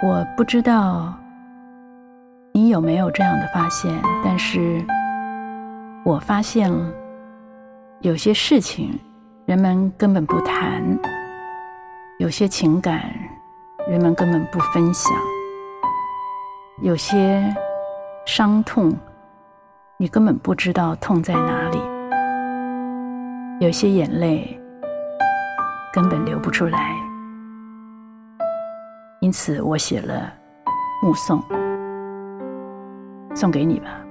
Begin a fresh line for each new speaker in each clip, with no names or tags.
我不知道你有没有这样的发现，但是我发现了有些事情人们根本不谈，有些情感人们根本不分享，有些伤痛你根本不知道痛在哪里，有些眼泪根本流不出来。因此，我写了《目送》，送给你吧。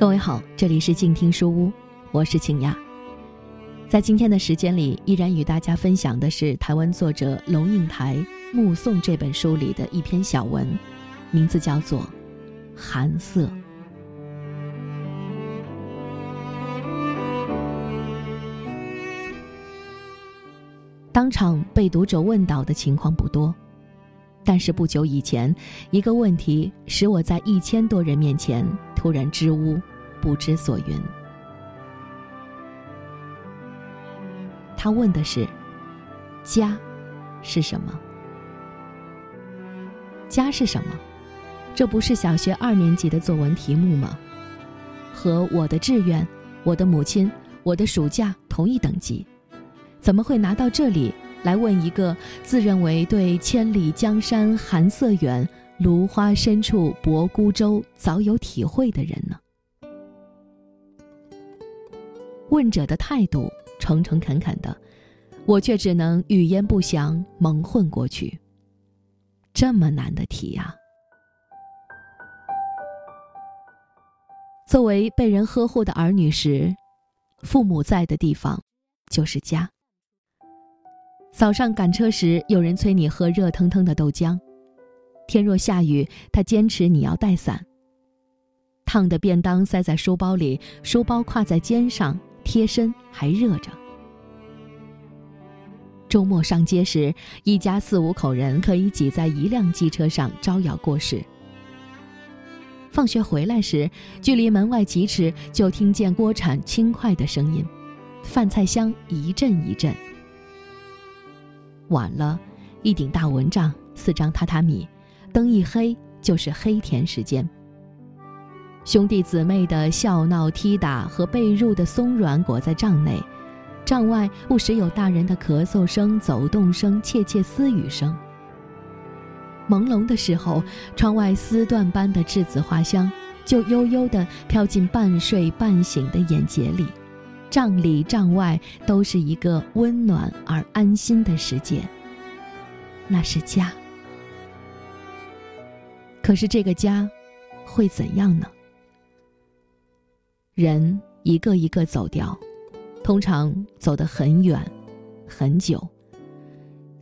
各位好，这里是静听书屋，我是晴雅。在今天的时间里，依然与大家分享的是台湾作者龙应台《目送》这本书里的一篇小文，名字叫做《寒色》。当场被读者问倒的情况不多，但是不久以前，一个问题使我在一千多人面前突然支吾。不知所云。他问的是：“家是什么？家是什么？这不是小学二年级的作文题目吗？和我的志愿、我的母亲、我的暑假同一等级，怎么会拿到这里来问一个自认为对千里江山寒色远，芦花深处泊孤舟早有体会的人呢？”问者的态度诚诚恳恳的，我却只能语焉不详，蒙混过去。这么难的题呀！作为被人呵护的儿女时，父母在的地方就是家。早上赶车时，有人催你喝热腾腾的豆浆；天若下雨，他坚持你要带伞。烫的便当塞在书包里，书包挎在肩上。贴身还热着。周末上街时，一家四五口人可以挤在一辆机车上招摇过市。放学回来时，距离门外几尺就听见锅铲轻快的声音，饭菜香一阵一阵。晚了，一顶大蚊帐，四张榻榻米，灯一黑就是黑田时间。兄弟姊妹的笑闹踢打和被褥的松软裹在帐内，帐外不时有大人的咳嗽声、走动声、窃窃私语声。朦胧的时候，窗外丝缎般的栀子花香就悠悠地飘进半睡半醒的眼睫里，帐里帐外都是一个温暖而安心的世界。那是家。可是这个家，会怎样呢？人一个一个走掉，通常走得很远，很久。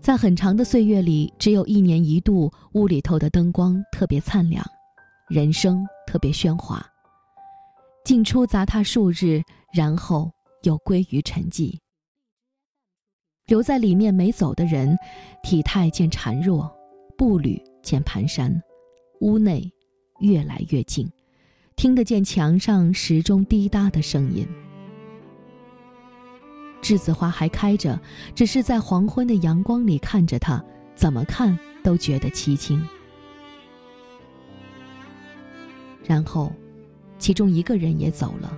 在很长的岁月里，只有一年一度，屋里头的灯光特别灿烂，人生特别喧哗。进出杂沓数日，然后又归于沉寂。留在里面没走的人，体态渐孱弱，步履渐蹒跚，屋内越来越静。听得见墙上时钟滴答的声音。栀子花还开着，只是在黄昏的阳光里看着它，怎么看都觉得凄清。然后，其中一个人也走了。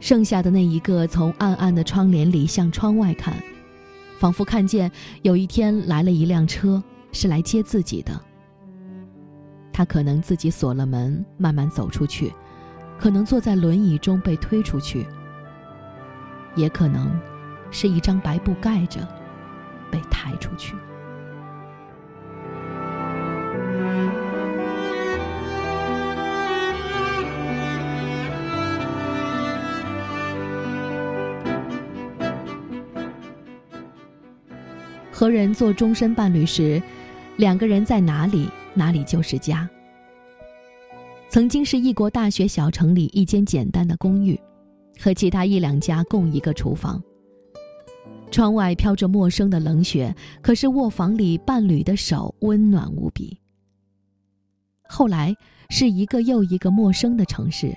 剩下的那一个从暗暗的窗帘里向窗外看，仿佛看见有一天来了一辆车，是来接自己的。他可能自己锁了门，慢慢走出去；可能坐在轮椅中被推出去；也可能是一张白布盖着，被抬出去。和人做终身伴侣时，两个人在哪里？哪里就是家。曾经是异国大学小城里一间简单的公寓，和其他一两家共一个厨房。窗外飘着陌生的冷雪，可是卧房里伴侣的手温暖无比。后来是一个又一个陌生的城市，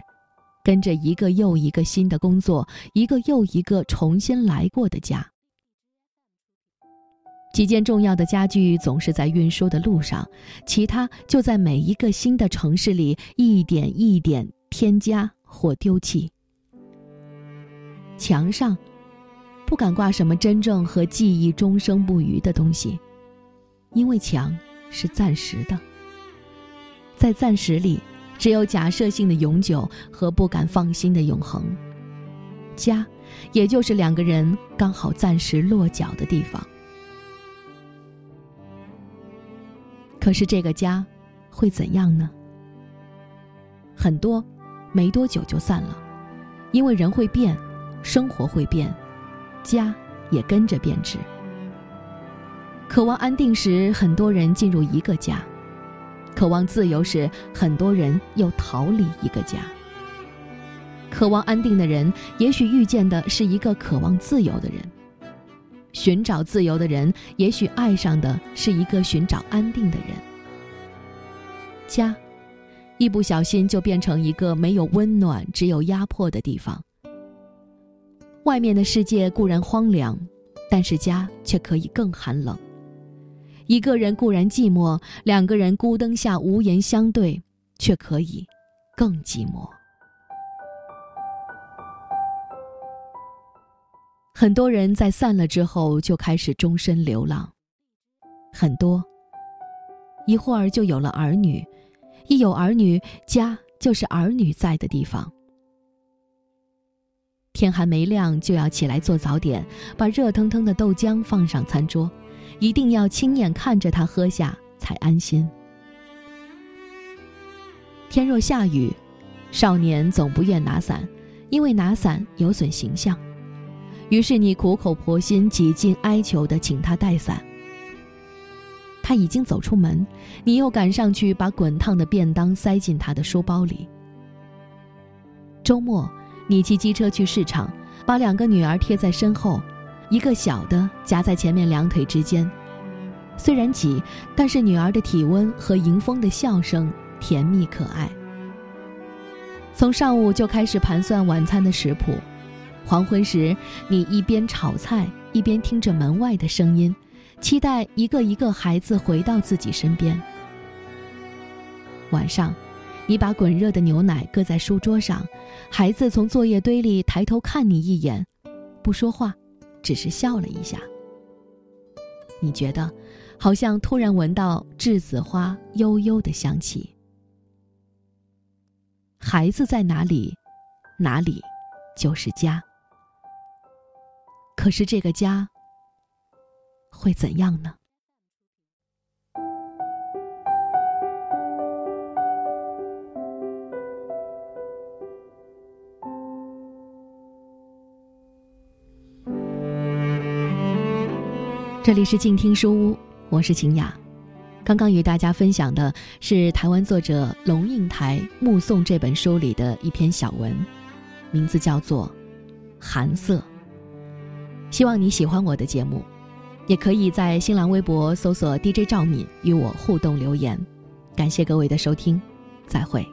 跟着一个又一个新的工作，一个又一个重新来过的家。几件重要的家具总是在运输的路上，其他就在每一个新的城市里一点一点添加或丢弃。墙上。不敢挂什么真正和记忆终生不渝的东西，因为墙是暂时的，在暂时里，只有假设性的永久和不敢放心的永恒。家，也就是两个人刚好暂时落脚的地方。可是这个家，会怎样呢？很多，没多久就散了，因为人会变，生活会变。家也跟着变质。渴望安定时，很多人进入一个家；渴望自由时，很多人又逃离一个家。渴望安定的人，也许遇见的是一个渴望自由的人；寻找自由的人，也许爱上的是一个寻找安定的人。家，一不小心就变成一个没有温暖、只有压迫的地方。外面的世界固然荒凉，但是家却可以更寒冷。一个人固然寂寞，两个人孤灯下无言相对，却可以更寂寞。很多人在散了之后就开始终身流浪，很多一会儿就有了儿女，一有儿女，家就是儿女在的地方。天还没亮就要起来做早点，把热腾腾的豆浆放上餐桌，一定要亲眼看着他喝下才安心。天若下雨，少年总不愿拿伞，因为拿伞有损形象。于是你苦口婆心、几近哀求的请他带伞。他已经走出门，你又赶上去把滚烫的便当塞进他的书包里。周末。你骑机车去市场，把两个女儿贴在身后，一个小的夹在前面两腿之间。虽然挤，但是女儿的体温和迎风的笑声甜蜜可爱。从上午就开始盘算晚餐的食谱，黄昏时你一边炒菜一边听着门外的声音，期待一个一个孩子回到自己身边。晚上。你把滚热的牛奶搁在书桌上，孩子从作业堆里抬头看你一眼，不说话，只是笑了一下。你觉得，好像突然闻到栀子花悠悠的香气。孩子在哪里，哪里就是家。可是这个家会怎样呢？这里是静听书屋，我是晴雅。刚刚与大家分享的是台湾作者龙应台《目送》这本书里的一篇小文，名字叫做《寒色》。希望你喜欢我的节目，也可以在新浪微博搜索 DJ 赵敏与我互动留言。感谢各位的收听，再会。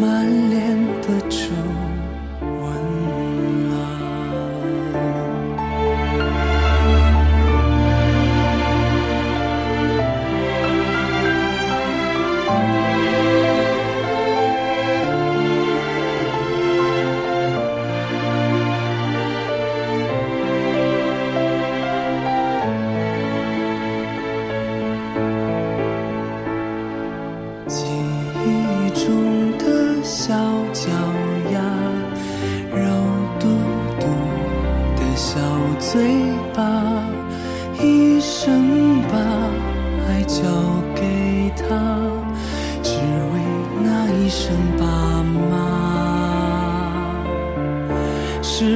满脸的皱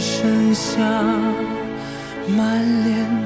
剩下满脸。